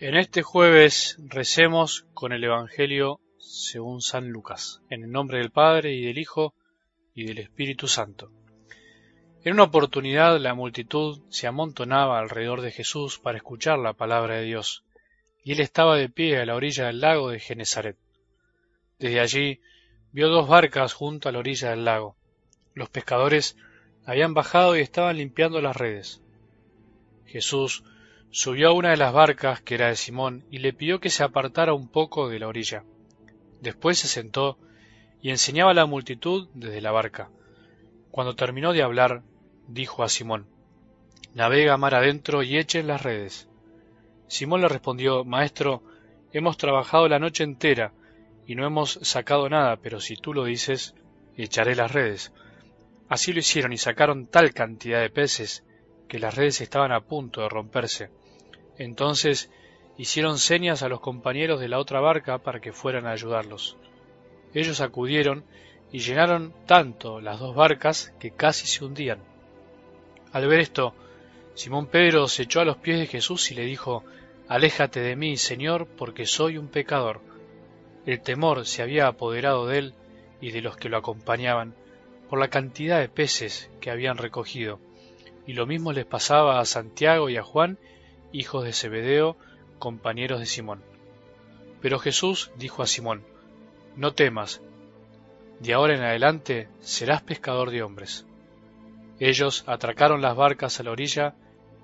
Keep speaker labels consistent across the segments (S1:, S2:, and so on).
S1: En este jueves recemos con el Evangelio según San Lucas, en el nombre del Padre y del Hijo y del Espíritu Santo. En una oportunidad la multitud se amontonaba alrededor de Jesús para escuchar la palabra de Dios, y él estaba de pie a la orilla del lago de Genezaret. Desde allí vio dos barcas junto a la orilla del lago. Los pescadores habían bajado y estaban limpiando las redes. Jesús Subió a una de las barcas, que era de Simón, y le pidió que se apartara un poco de la orilla. Después se sentó y enseñaba a la multitud desde la barca. Cuando terminó de hablar, dijo a Simón, Navega mar adentro y echen las redes. Simón le respondió, Maestro, hemos trabajado la noche entera y no hemos sacado nada, pero si tú lo dices, echaré las redes. Así lo hicieron y sacaron tal cantidad de peces que las redes estaban a punto de romperse. Entonces hicieron señas a los compañeros de la otra barca para que fueran a ayudarlos. Ellos acudieron y llenaron tanto las dos barcas que casi se hundían. Al ver esto, Simón Pedro se echó a los pies de Jesús y le dijo, Aléjate de mí, Señor, porque soy un pecador. El temor se había apoderado de él y de los que lo acompañaban, por la cantidad de peces que habían recogido y lo mismo les pasaba a Santiago y a Juan, hijos de Zebedeo, compañeros de Simón. Pero Jesús dijo a Simón, No temas, de ahora en adelante serás pescador de hombres. Ellos atracaron las barcas a la orilla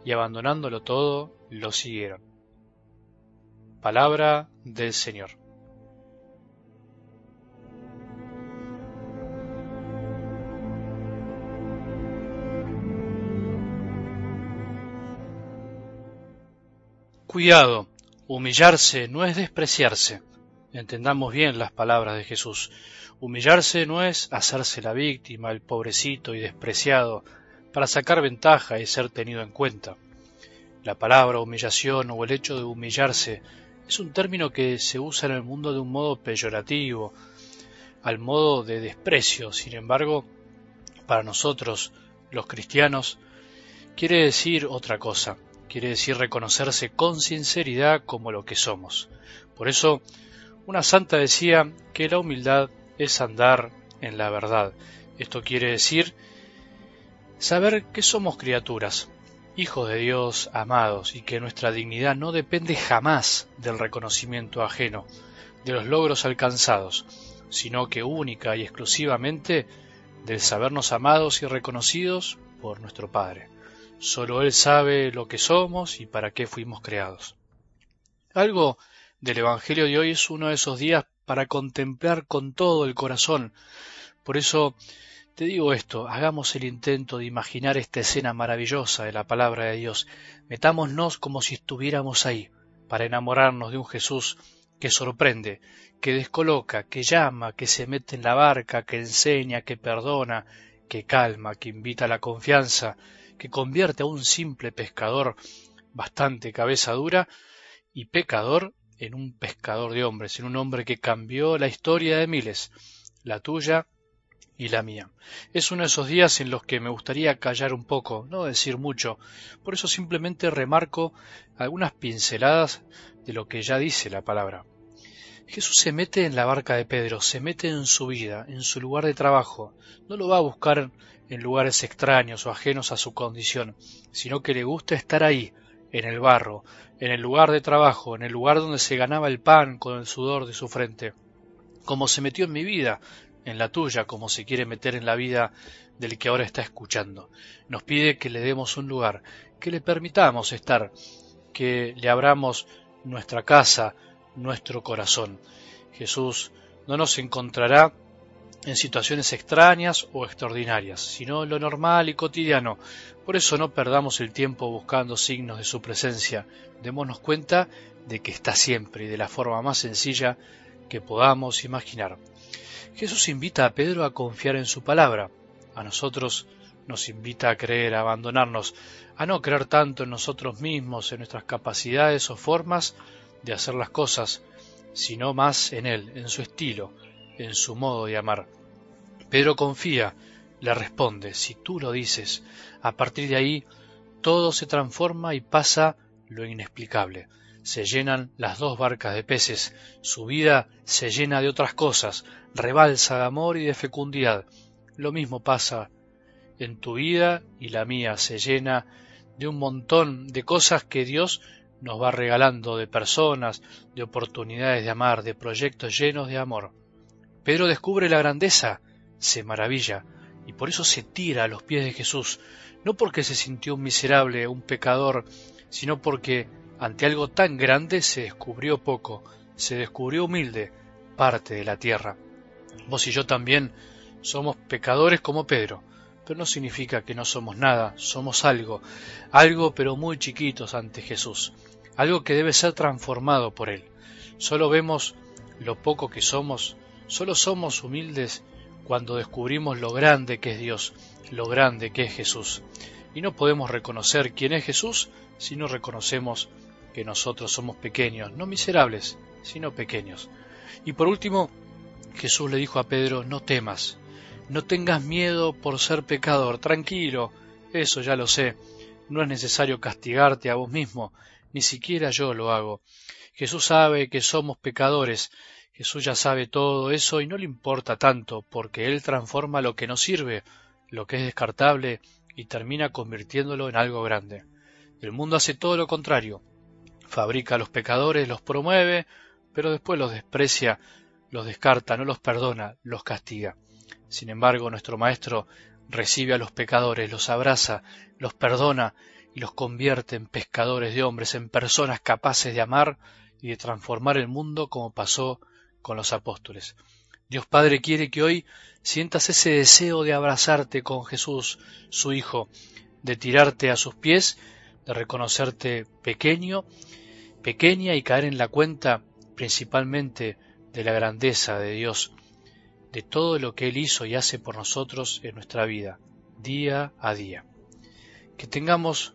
S1: y abandonándolo todo, lo siguieron. Palabra del Señor. Cuidado, humillarse no es despreciarse. Entendamos bien las palabras de Jesús. Humillarse no es hacerse la víctima, el pobrecito y despreciado, para sacar ventaja y ser tenido en cuenta. La palabra humillación o el hecho de humillarse es un término que se usa en el mundo de un modo peyorativo, al modo de desprecio. Sin embargo, para nosotros, los cristianos, quiere decir otra cosa quiere decir reconocerse con sinceridad como lo que somos. Por eso, una santa decía que la humildad es andar en la verdad. Esto quiere decir saber que somos criaturas, hijos de Dios amados, y que nuestra dignidad no depende jamás del reconocimiento ajeno, de los logros alcanzados, sino que única y exclusivamente del sabernos amados y reconocidos por nuestro Padre. Solo Él sabe lo que somos y para qué fuimos creados. Algo del Evangelio de hoy es uno de esos días para contemplar con todo el corazón. Por eso te digo esto, hagamos el intento de imaginar esta escena maravillosa de la palabra de Dios. Metámonos como si estuviéramos ahí, para enamorarnos de un Jesús que sorprende, que descoloca, que llama, que se mete en la barca, que enseña, que perdona, que calma, que invita a la confianza, que convierte a un simple pescador bastante cabeza dura y pecador en un pescador de hombres, en un hombre que cambió la historia de miles, la tuya y la mía. Es uno de esos días en los que me gustaría callar un poco, no decir mucho, por eso simplemente remarco algunas pinceladas de lo que ya dice la palabra. Jesús se mete en la barca de Pedro, se mete en su vida, en su lugar de trabajo, no lo va a buscar en lugares extraños o ajenos a su condición, sino que le gusta estar ahí, en el barro, en el lugar de trabajo, en el lugar donde se ganaba el pan con el sudor de su frente, como se metió en mi vida, en la tuya, como se quiere meter en la vida del que ahora está escuchando. Nos pide que le demos un lugar, que le permitamos estar, que le abramos nuestra casa, nuestro corazón. Jesús no nos encontrará en situaciones extrañas o extraordinarias, sino lo normal y cotidiano. Por eso no perdamos el tiempo buscando signos de su presencia. Démonos cuenta de que está siempre y de la forma más sencilla que podamos imaginar. Jesús invita a Pedro a confiar en su palabra. A nosotros nos invita a creer, a abandonarnos, a no creer tanto en nosotros mismos, en nuestras capacidades o formas de hacer las cosas, sino más en Él, en su estilo, en su modo de amar. Pedro confía, le responde, si tú lo dices, a partir de ahí todo se transforma y pasa lo inexplicable. se llenan las dos barcas de peces, su vida se llena de otras cosas, rebalsa de amor y de fecundidad. Lo mismo pasa en tu vida y la mía se llena de un montón de cosas que Dios nos va regalando, de personas, de oportunidades de amar, de proyectos llenos de amor. Pedro descubre la grandeza, se maravilla, y por eso se tira a los pies de Jesús, no porque se sintió un miserable, un pecador, sino porque ante algo tan grande se descubrió poco, se descubrió humilde, parte de la tierra. Vos y yo también somos pecadores como Pedro, pero no significa que no somos nada, somos algo, algo pero muy chiquitos ante Jesús, algo que debe ser transformado por Él. Solo vemos lo poco que somos, solo somos humildes cuando descubrimos lo grande que es Dios, lo grande que es Jesús. Y no podemos reconocer quién es Jesús si no reconocemos que nosotros somos pequeños, no miserables, sino pequeños. Y por último, Jesús le dijo a Pedro, no temas, no tengas miedo por ser pecador, tranquilo, eso ya lo sé, no es necesario castigarte a vos mismo, ni siquiera yo lo hago. Jesús sabe que somos pecadores, Jesús ya sabe todo eso y no le importa tanto, porque Él transforma lo que no sirve, lo que es descartable, y termina convirtiéndolo en algo grande. El mundo hace todo lo contrario, fabrica a los pecadores, los promueve, pero después los desprecia, los descarta, no los perdona, los castiga. Sin embargo, nuestro Maestro recibe a los pecadores, los abraza, los perdona y los convierte en pescadores de hombres, en personas capaces de amar y de transformar el mundo como pasó con los apóstoles. Dios Padre quiere que hoy sientas ese deseo de abrazarte con Jesús, su Hijo, de tirarte a sus pies, de reconocerte pequeño pequeña y caer en la cuenta principalmente de la grandeza de Dios, de todo lo que Él hizo y hace por nosotros en nuestra vida, día a día. Que tengamos